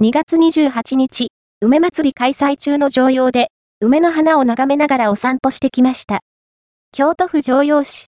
2月28日、梅祭り開催中の常用で、梅の花を眺めながらお散歩してきました。京都府常用市、